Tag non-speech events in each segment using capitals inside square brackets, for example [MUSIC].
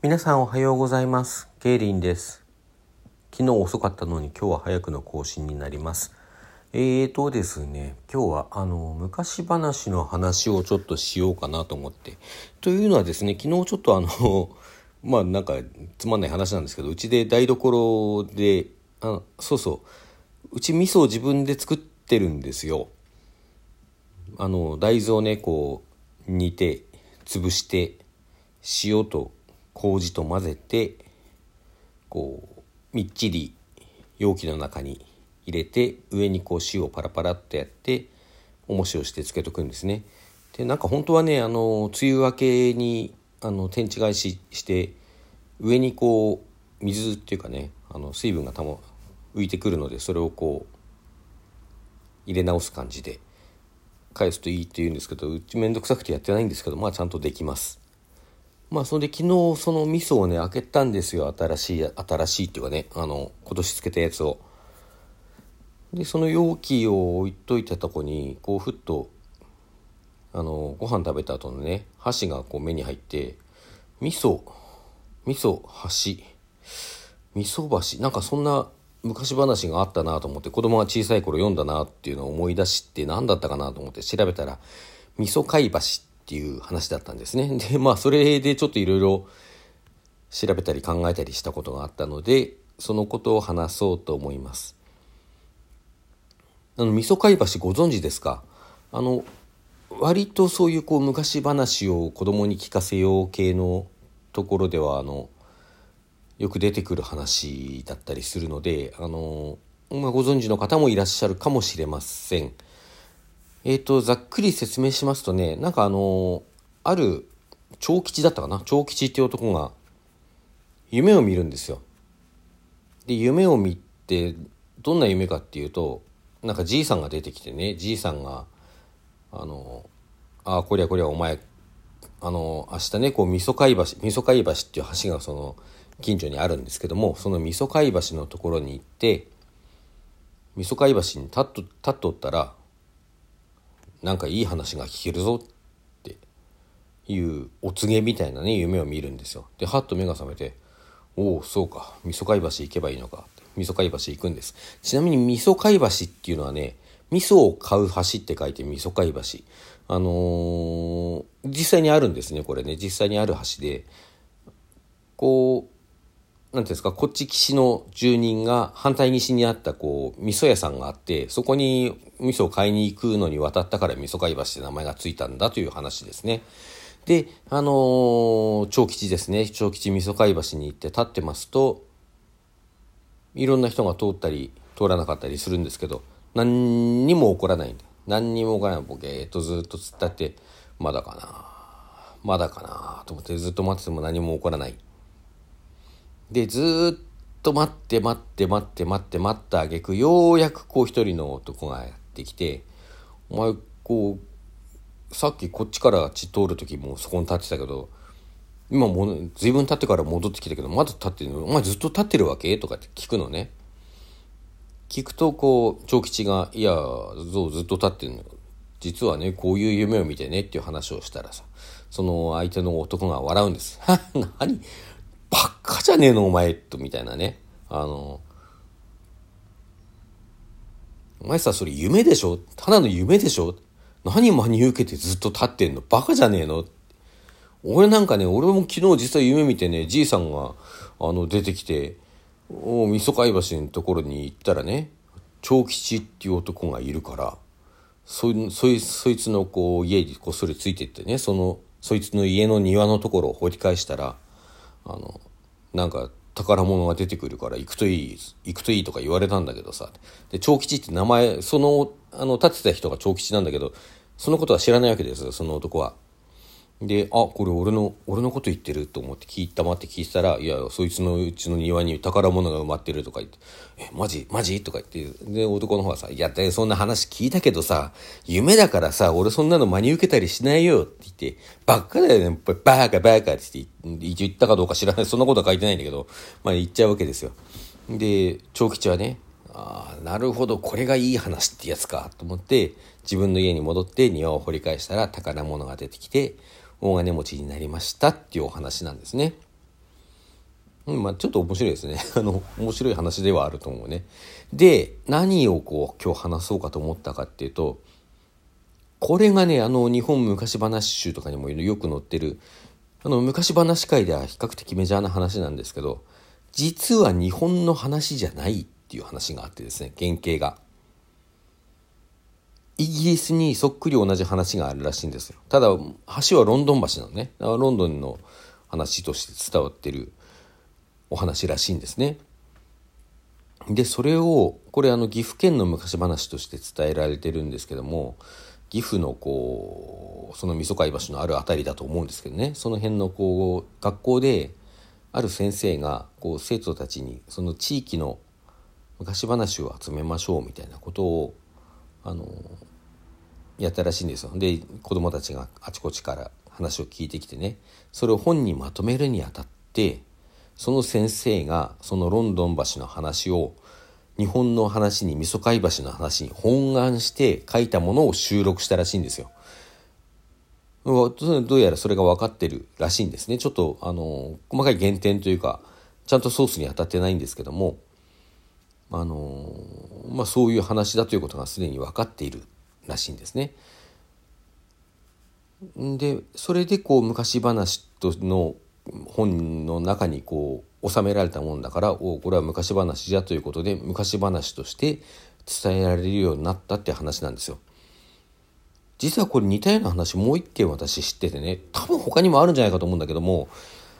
皆さんおはようございます。ケイリンです。昨日遅かったのに今日は早くの更新になります。えーとですね今日はあの昔話の話をちょっとしようかなと思って。というのはですね昨日ちょっとあの [LAUGHS] まあなんかつまんない話なんですけどうちで台所であそうそう。うち味噌を自分で作ってるんですよ。あの大豆をねこう煮て潰して塩と麹と混ぜてこうみっちり容器の中に入れて上にこう塩をパラパラっとやって重しをしてつけとくんですね。でなんか本当はねあの梅雨明けにあの天地返しして上にこう水っていうかねあの水分がたも浮いてくるのでそれをこう入れ直す感じで返すといいって言うんですけどうちめんどくさくてやってないんですけどまあちゃんとできますまあそれで昨日その味噌をね開けたんですよ。新しい新しいっていうかねあの今年つけたやつを。でその容器を置いといたとこにこうふっとあのご飯食べた後のね箸がこう目に入って味噌味噌箸味噌箸。なんかそんな昔話があったなと思って子供が小さい頃読んだなっていうのを思い出して何だったかなと思って調べたら味噌貝橋っていう話だったんですね。でまあそれでちょっといろいろ調べたり考えたりしたことがあったのでそのことを話そうと思います。あの味噌貝橋ご存知ですか？あの割とそういうこう昔話を子供に聞かせよう系のところではあのよく出てくる話だったりするので、あのまあ、ご存知の方もいらっしゃるかもしれません。えっ、ー、と、ざっくり説明しますとね、なんかあのある長吉だったかな？長吉っていう男が夢を見るんですよ。で、夢を見て、どんな夢かっていうと、なんかじいさんが出てきてね、じいさんが、あの、ああ、こりゃこりゃお前、あの、明日ね、こう、味噌貝橋、味噌貝橋っていう橋がその、近所にあるんですけどもその味噌貝橋のところに行って味噌貝橋に立っと立っとったらなんかいい話が聞けるぞっていうお告げみたいなね夢を見るんですよ。ではっと目が覚めて「おおそうか味噌貝橋行けばいいのか」味噌貝橋行くんです。ちなみに味噌貝橋っていうのはね味噌を買う橋って書いて味噌貝橋。あのー、実際にあるんですねこれね実際にある橋でこうなんていうんですか、こっち岸の住人が反対岸にあったこう、味噌屋さんがあって、そこに味噌を買いに行くのに渡ったから味噌貝橋って名前がついたんだという話ですね。で、あのー、長吉ですね。長吉味噌貝橋に行って立ってますと、いろんな人が通ったり、通らなかったりするんですけど、何にも起こらないんだ。何にも起こらない。ボケーっとずっと突っ立って、まだかなまだかなと思ってずっと待ってても何も起こらない。で、ずっと待って待って待って待って待ったあげく、ようやくこう一人の男がやってきて、お前、こう、さっきこっちから血通る時もそこに立ってたけど、今もう随分経ってから戻ってきたけど、まだ立ってるの？お前ずっと立ってるわけ？とかって聞くのね。聞くとこう、長吉が、いや、そうずっと立ってるの。実はね、こういう夢を見てねっていう話をしたらさ、その相手の男が笑うんです。[LAUGHS] 何？じゃねえのお前と、みたいなね。あの、お前さ、それ夢でしょ？ただの夢でしょ？何真に受けてずっと立ってんの？バカじゃねえの？俺なんかね、俺も昨日実際夢見てね、じいさんが、あの、出てきて、おみそ貝橋のところに行ったらね、長吉っていう男がいるから、そ、そい、そいつのこう、家にこっそりついてってね、その、そいつの家の庭のところを掘り返したら、あの、なんか宝物が出てくるから行くといい、行くといいとか言われたんだけどさ。で、長吉って名前、その、あの、立てた人が長吉なんだけど、そのことは知らないわけです、その男は。で、あ、これ俺の、俺のこと言ってると思って聞いたまって聞いたら、いや、そいつのうちの庭に宝物が埋まってるとか言って、え、マジ？マジ？とか言って、で、男の方はさ、いや、そんな話聞いたけどさ、夢だからさ、俺そんなの真に受けたりしないよって言って、ばっかだよね、バーカバーカって一応言ったかどうか知らない、そんなことは書いてないんだけど、まあ言っちゃうわけですよ。で、長吉はね、ああ、なるほど、これがいい話ってやつか、と思って、自分の家に戻って庭を掘り返したら宝物が出てきて、大金持ちになりましたっていうお話なんですね。うん、まあちょっと面白いですね。[LAUGHS] あの、面白い話ではあると思うね。で、何をこう今日話そうかと思ったかっていうと、これがね、あの日本昔話集とかにもよく載ってる、あの昔話界では比較的メジャーな話なんですけど、実は日本の話じゃないっていう話があってですね、原型が。イギリスにそっくり同じ話があるらしいんですよ。ただ、橋はロンドン橋なのね。ロンドンの話として伝わってるお話らしいんですね。で、それを、これあの岐阜県の昔話として伝えられてるんですけども、岐阜のこう、そのみそかい橋のある辺りだと思うんですけどね、その辺のこう、学校で、ある先生がこう生徒たちにその地域の昔話を集めましょうみたいなことをあのやったらしいんですよ。で子供たちがあちこちから話を聞いてきてねそれを本にまとめるにあたってその先生がそのロンドン橋の話を日本の話にみそかい橋の話に本願して書いたものを収録したらしいんですよ。どうやらそれが分かってるらしいんですね。ちょっとあの細かい減点というかちゃんとソースに当たってないんですけどもあのまあそういう話だということがすでに分かっているらしいんですね。でそれでこう昔話との本の中にこう収められたもんだからおこれは昔話じゃということで昔話として伝えられるようになったって話なんですよ。実はこれ似たような話もう一件私知っててね多分他にもあるんじゃないかと思うんだけども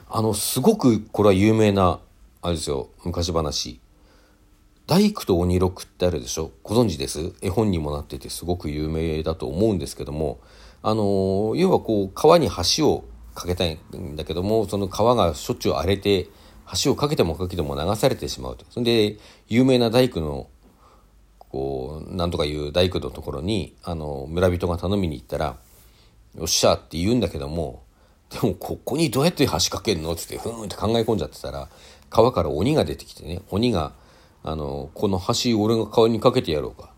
あのすごくこれは有名なあれですよ昔話大工と鬼六ってあるでしょ？ご存知です？絵本にもなっててすごく有名だと思うんですけども。あの要はこう川に橋を架けたいんだけどもその川がしょっちゅう荒れて橋を架けても架けても流されてしまうと。それで有名な大工のこうなんとかいう大工のところにあの村人が頼みに行ったら「よっしゃ」って言うんだけどもでもここにどうやって橋架けんの？っつってふーんって考え込んじゃってたら川から鬼が出てきてね鬼があの、この橋俺が顔にかけてやろうか。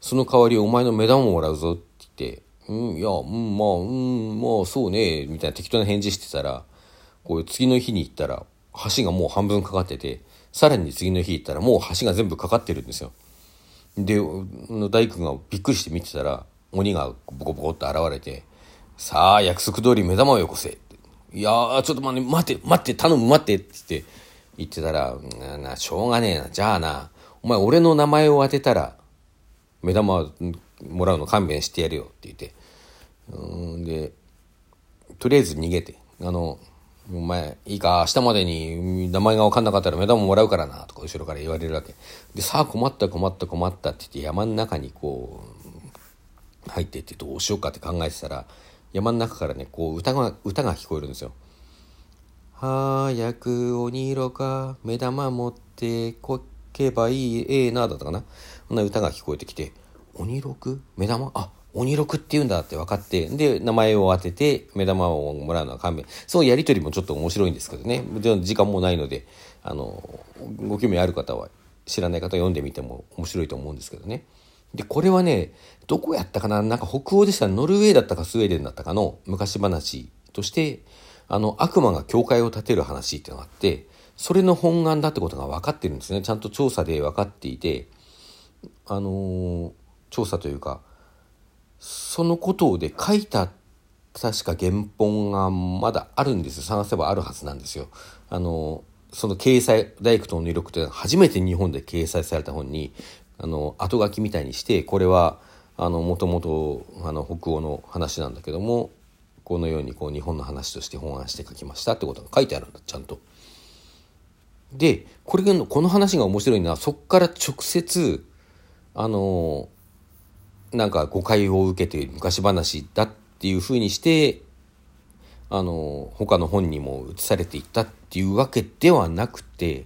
その代わりお前の目玉をもらうぞって言って、うん、いや、うん、まあ、うん、まあ、そうね、みたいな適当な返事してたら、こう次の日に行ったら、橋がもう半分かかってて、さらに次の日行ったらもう橋が全部かかってるんですよ。で、大工がびっくりして見てたら、鬼がボコボコって現れて、さあ、約束通り目玉をよこせ。いやー、ちょっと待って、待って、待って、頼む、待ってって言って、言ってたら、な、しょうがねえな。じゃあな、お前俺の名前を当てたら、目玉もらうの勘弁してやるよって言って。うんで、とりあえず逃げて。あの、お前、いいか、明日までに名前が分かんなかったら目玉もらうからな、とか後ろから言われるわけ。で、さあ困った困った困ったって言って山の中にこう、入ってってどうしようかって考えてたら、山の中からね、こう歌が、歌が聞こえるんですよ。早く鬼色か目玉持ってこけばいいええなだったかな。こんな歌が聞こえてきて鬼六目玉？あ鬼六って言うんだって分かってで名前を当てて目玉をもらうのは勘弁。そのやり取りもちょっと面白いんですけどね。時間もないのであのご興味ある方は知らない方は読んでみても面白いと思うんですけどね。でこれはねどこやったかな？なんか北欧でしたノルウェーだったかスウェーデンだったかの昔話としてあの、悪魔が教会を建てる話っていうのがあって、それの本願だってことが分かってるんですね。ちゃんと調査で分かっていて、あのー、調査というか、そのことで書いた確か原本がまだあるんです。探せばあるはずなんですよ。あのー、その掲載、大工との入力って初めて日本で掲載された本に、あの、後書きみたいにして、これは、あの、もともと、あの、北欧の話なんだけども、このようにこう日本の話として本案して書きましたってことが書いてあるんだちゃんと。でこれがこの話が面白いのはそこから直接あのなんか誤解を受けて昔話だっていうふうにしてあの他の本にも移されていったっていうわけではなくて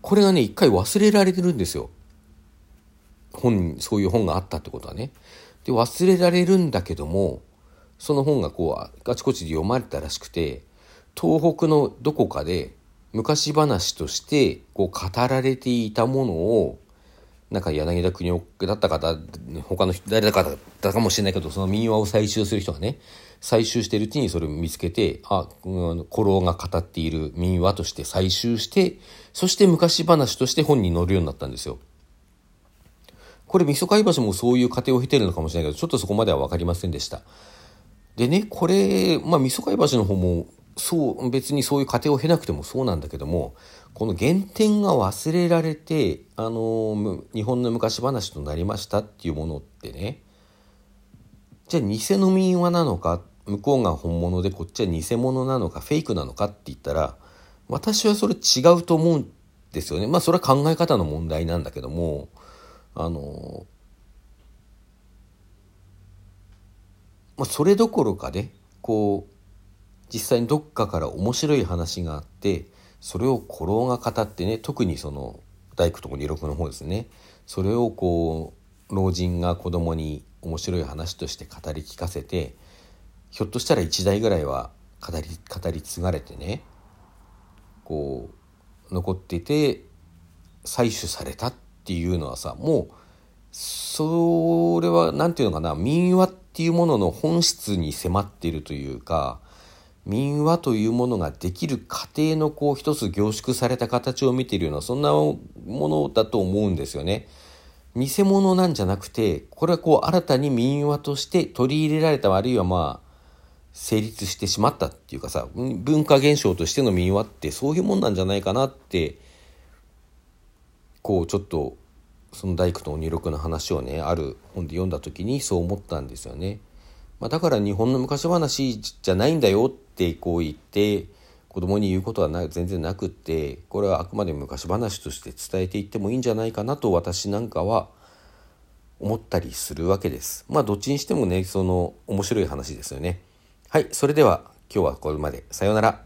これがね一回忘れられてるんですよ。本そういう本があったってことはね。で忘れられるんだけどもその本がこうあちこちで読まれたらしくて東北のどこかで昔話としてこう語られていたものをなんか柳田国夫だった方他の誰だかだったかもしれないけどその民話を採集する人がね採集してるうちにそれを見つけてあ古老が語っている民話として採集してそして昔話として本に載るようになったんですよ。これ、味噌貝橋もそういう過程を経てるのかもしれないけど、ちょっとそこまでは分かりませんでした。でね、これ、まあ、味噌貝橋の方も、そう、別にそういう過程を経なくてもそうなんだけども、この原点が忘れられて、あの、日本の昔話となりましたっていうものってね、じゃあ偽の民話なのか、向こうが本物でこっちは偽物なのか、フェイクなのかって言ったら、私はそれ違うと思うんですよね。まあそれは考え方の問題なんだけども、あのまあ、それどころかねこう実際にどっかから面白い話があってそれを古老が語ってね特にその大工と二六の方ですね。それをこう老人が子供に面白い話として語り聞かせてひょっとしたら一代ぐらいは語り語り継がれてねこう残ってて採取されたっていうのはさもうそれは何て言うのかな民話っていうものの本質に迫っているというか民話というものができる過程のこう一つ凝縮された形を見ているようなそんなものだと思うんですよね。偽物なんじゃなくてこれはこう新たに民話として取り入れられたあるいはまあ成立してしまったっていうかさ文化現象としての民話ってそういうもんなんじゃないかなってこうちょっとその大工と鬼六の話をねある本で読んだ時にそう思ったんですよね。まあ、だから日本の昔話じゃないんだよってこう言って子供に言うことはな全然なくってこれはあくまで昔話として伝えていってもいいんじゃないかなと私なんかは思ったりするわけです。まあどっちにしてもねその面白い話ですよね。はいそれでは今日はこれまでさようなら。